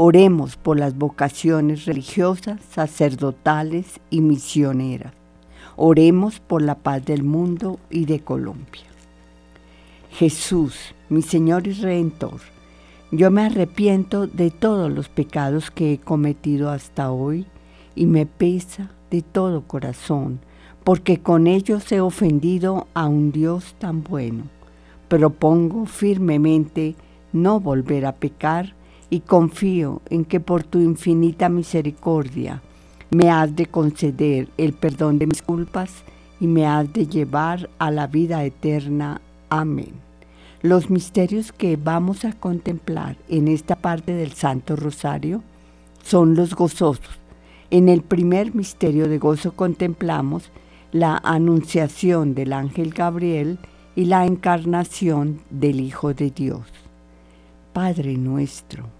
Oremos por las vocaciones religiosas, sacerdotales y misioneras. Oremos por la paz del mundo y de Colombia. Jesús, mi Señor y Redentor, yo me arrepiento de todos los pecados que he cometido hasta hoy y me pesa de todo corazón, porque con ellos he ofendido a un Dios tan bueno. Propongo firmemente no volver a pecar y confío en que por tu infinita misericordia me has de conceder el perdón de mis culpas y me has de llevar a la vida eterna. Amén. Los misterios que vamos a contemplar en esta parte del Santo Rosario son los gozosos. En el primer misterio de gozo contemplamos la anunciación del ángel Gabriel y la encarnación del Hijo de Dios. Padre nuestro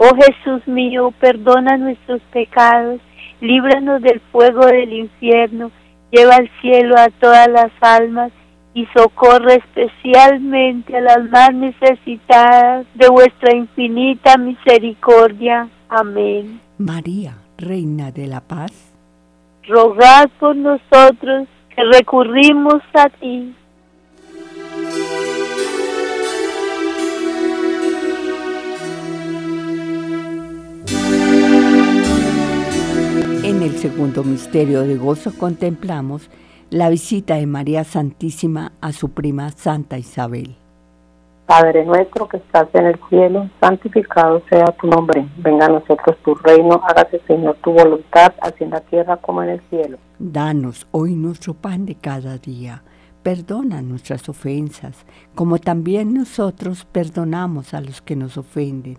Oh Jesús mío, perdona nuestros pecados, líbranos del fuego del infierno, lleva al cielo a todas las almas y socorre especialmente a las más necesitadas de vuestra infinita misericordia. Amén. María, Reina de la Paz, rogad por nosotros que recurrimos a ti. En el segundo misterio de gozo contemplamos la visita de María Santísima a su prima Santa Isabel. Padre nuestro que estás en el cielo, santificado sea tu nombre. Venga a nosotros tu reino, hágase Señor tu voluntad, así en la tierra como en el cielo. Danos hoy nuestro pan de cada día. Perdona nuestras ofensas, como también nosotros perdonamos a los que nos ofenden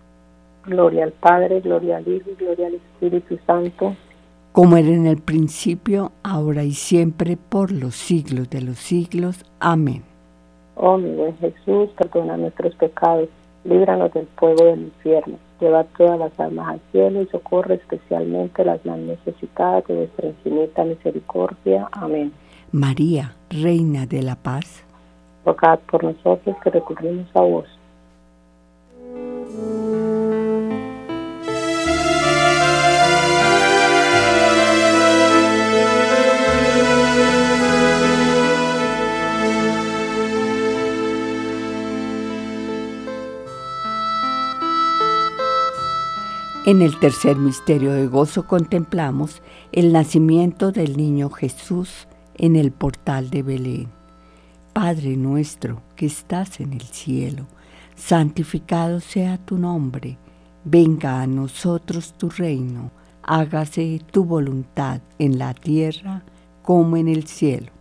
Gloria al Padre, gloria al Hijo, gloria al Espíritu Santo. Como era en el principio, ahora y siempre, por los siglos de los siglos. Amén. Oh mi buen Jesús, perdona nuestros pecados, líbranos del fuego del infierno, lleva todas las almas al cielo y socorre especialmente las más necesitadas de vuestra infinita misericordia. Amén. María, Reina de la Paz, rogad por nosotros que recurrimos a vos. En el tercer misterio de gozo contemplamos el nacimiento del niño Jesús en el portal de Belén. Padre nuestro que estás en el cielo, santificado sea tu nombre, venga a nosotros tu reino, hágase tu voluntad en la tierra como en el cielo.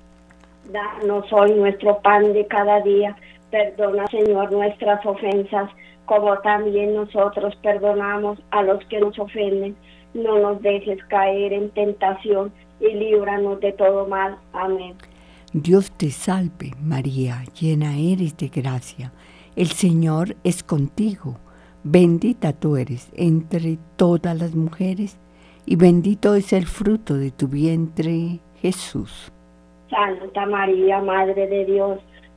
Danos hoy nuestro pan de cada día, perdona Señor nuestras ofensas como también nosotros perdonamos a los que nos ofenden. No nos dejes caer en tentación y líbranos de todo mal. Amén. Dios te salve, María, llena eres de gracia. El Señor es contigo. Bendita tú eres entre todas las mujeres, y bendito es el fruto de tu vientre, Jesús. Santa María, Madre de Dios,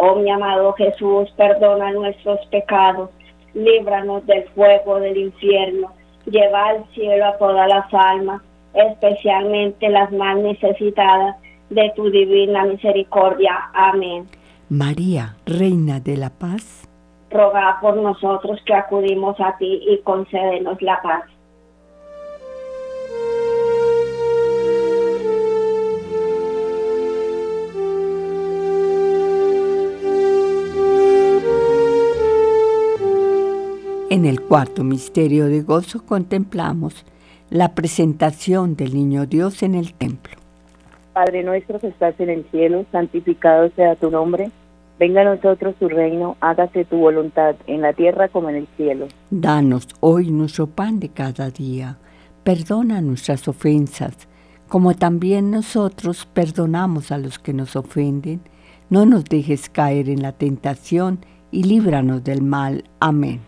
Oh mi amado Jesús, perdona nuestros pecados, líbranos del fuego del infierno lleva al cielo a todas las almas, especialmente las más necesitadas de tu divina misericordia. Amén. María, Reina de la Paz, roga por nosotros que acudimos a ti y concédenos la paz. En el cuarto misterio de gozo contemplamos la presentación del niño Dios en el templo. Padre nuestro que estás en el cielo, santificado sea tu nombre. Venga a nosotros tu reino, hágase tu voluntad en la tierra como en el cielo. Danos hoy nuestro pan de cada día. Perdona nuestras ofensas, como también nosotros perdonamos a los que nos ofenden. No nos dejes caer en la tentación y líbranos del mal. Amén.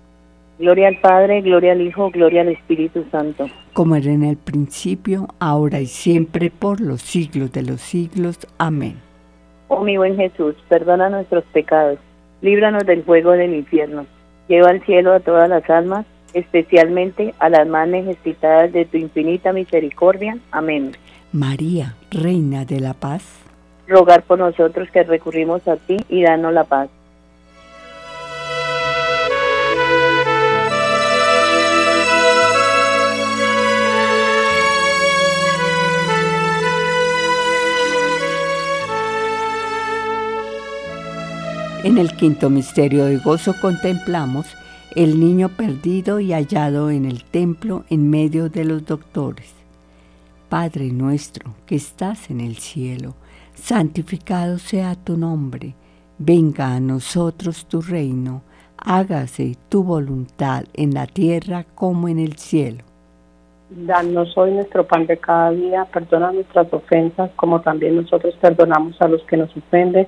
Gloria al Padre, gloria al Hijo, gloria al Espíritu Santo. Como era en el principio, ahora y siempre, por los siglos de los siglos. Amén. Oh mi buen Jesús, perdona nuestros pecados, líbranos del fuego del infierno, lleva al cielo a todas las almas, especialmente a las más necesitadas de tu infinita misericordia. Amén. María, Reina de la Paz, rogar por nosotros que recurrimos a ti y danos la paz. En el quinto misterio de gozo contemplamos el niño perdido y hallado en el templo en medio de los doctores. Padre nuestro que estás en el cielo, santificado sea tu nombre, venga a nosotros tu reino, hágase tu voluntad en la tierra como en el cielo. Danos hoy nuestro pan de cada día, perdona nuestras ofensas como también nosotros perdonamos a los que nos ofenden,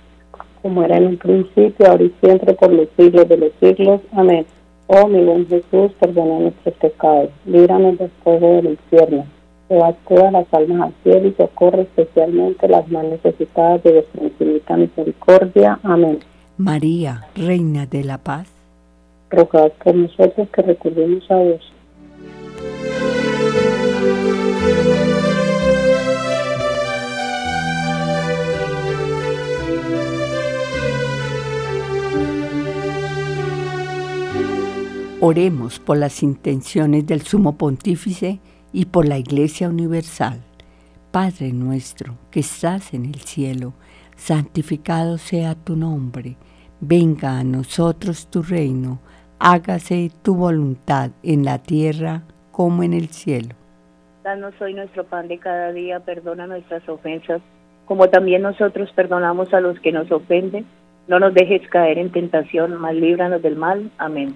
Como era en un principio, ahora y siempre, por los siglos de los siglos. Amén. Oh mi buen Jesús, perdona nuestros pecados, líbranos del fuego del infierno, lleva todas las almas al cielo y socorre especialmente las más necesitadas de vuestra infinita misericordia. Amén. María, Reina de la Paz, rogad por nosotros que recurrimos a Dios. Oremos por las intenciones del Sumo Pontífice y por la Iglesia Universal. Padre nuestro que estás en el cielo, santificado sea tu nombre, venga a nosotros tu reino, hágase tu voluntad en la tierra como en el cielo. Danos hoy nuestro pan de cada día, perdona nuestras ofensas, como también nosotros perdonamos a los que nos ofenden. No nos dejes caer en tentación, mas líbranos del mal. Amén.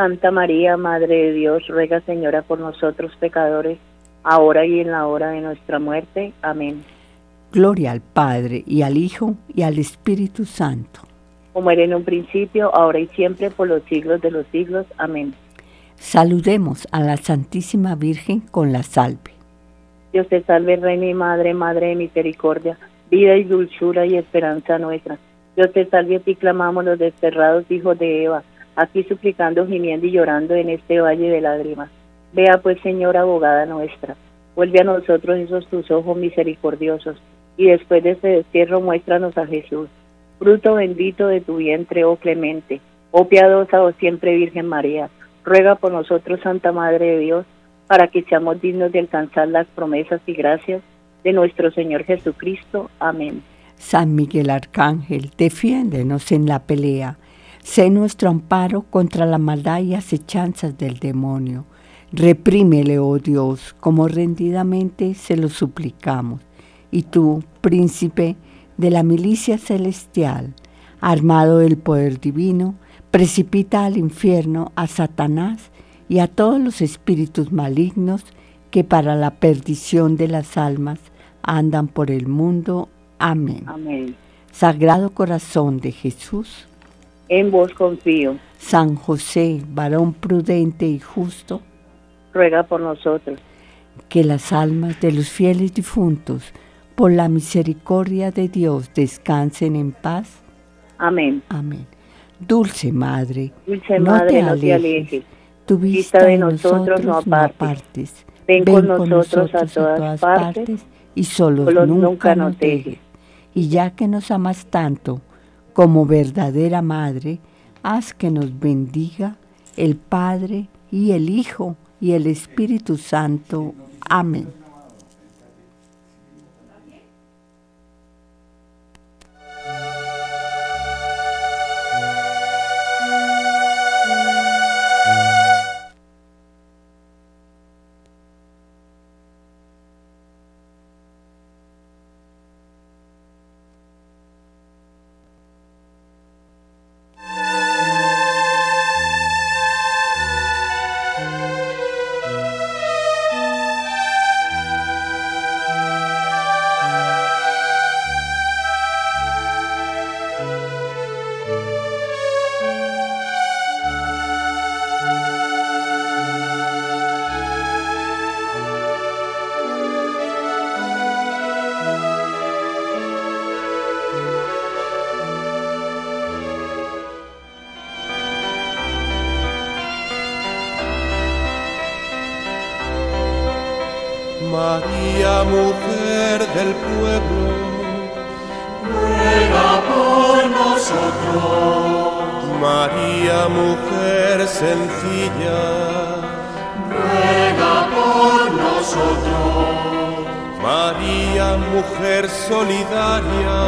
Santa María, Madre de Dios, ruega Señora por nosotros pecadores, ahora y en la hora de nuestra muerte. Amén. Gloria al Padre, y al Hijo, y al Espíritu Santo. Como era en un principio, ahora y siempre, por los siglos de los siglos. Amén. Saludemos a la Santísima Virgen con la salve. Dios te salve, Reina y Madre, Madre de misericordia, vida y dulzura y esperanza nuestra. Dios te salve, a ti clamamos los desterrados hijos de Eva aquí suplicando, gimiendo y llorando en este valle de lágrimas. Vea pues, Señor, abogada nuestra, vuelve a nosotros esos tus ojos misericordiosos, y después de este destierro muéstranos a Jesús, fruto bendito de tu vientre, oh clemente, oh piadosa, oh siempre Virgen María, ruega por nosotros, Santa Madre de Dios, para que seamos dignos de alcanzar las promesas y gracias de nuestro Señor Jesucristo. Amén. San Miguel Arcángel, defiéndenos en la pelea Sé nuestro amparo contra la maldad y acechanzas del demonio. Reprímele, oh Dios, como rendidamente se lo suplicamos. Y tú, príncipe de la milicia celestial, armado del poder divino, precipita al infierno a Satanás y a todos los espíritus malignos que para la perdición de las almas andan por el mundo. Amén. Amén. Sagrado corazón de Jesús en vos confío. San José, varón prudente y justo, ruega por nosotros. Que las almas de los fieles difuntos, por la misericordia de Dios, descansen en paz. Amén. Amén. Dulce Madre, Dulce Madre, no te alejes. Tu vista de nosotros, no apartes. Ven, con nosotros, a, todas partes, y solo nunca nos dejes. Y ya que nos amas tanto, como verdadera Madre, haz que nos bendiga el Padre y el Hijo y el Espíritu Santo. Amén. Mujer solidaria,